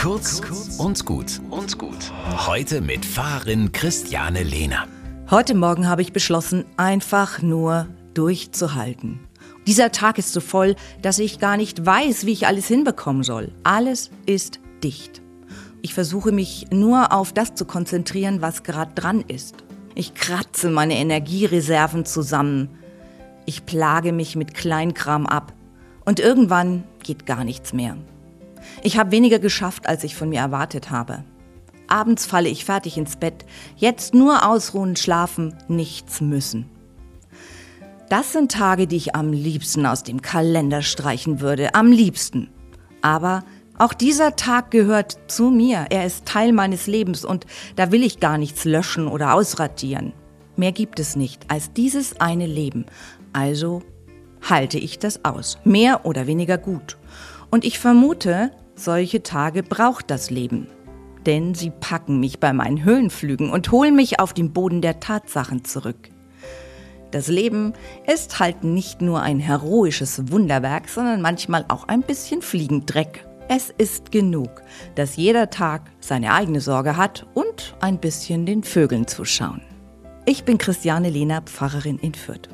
Kurz und gut und gut. Heute mit Fahrerin Christiane Lehner. Heute Morgen habe ich beschlossen, einfach nur durchzuhalten. Dieser Tag ist so voll, dass ich gar nicht weiß, wie ich alles hinbekommen soll. Alles ist dicht. Ich versuche mich nur auf das zu konzentrieren, was gerade dran ist. Ich kratze meine Energiereserven zusammen. Ich plage mich mit Kleinkram ab. Und irgendwann geht gar nichts mehr. Ich habe weniger geschafft, als ich von mir erwartet habe. Abends falle ich fertig ins Bett. Jetzt nur ausruhen, schlafen, nichts müssen. Das sind Tage, die ich am liebsten aus dem Kalender streichen würde. Am liebsten. Aber auch dieser Tag gehört zu mir. Er ist Teil meines Lebens und da will ich gar nichts löschen oder ausradieren. Mehr gibt es nicht als dieses eine Leben. Also halte ich das aus. Mehr oder weniger gut. Und ich vermute, solche Tage braucht das Leben. Denn sie packen mich bei meinen Höhenflügen und holen mich auf den Boden der Tatsachen zurück. Das Leben ist halt nicht nur ein heroisches Wunderwerk, sondern manchmal auch ein bisschen Fliegendreck. Es ist genug, dass jeder Tag seine eigene Sorge hat und ein bisschen den Vögeln zuschauen. Ich bin Christiane Lehner, Pfarrerin in Fürth.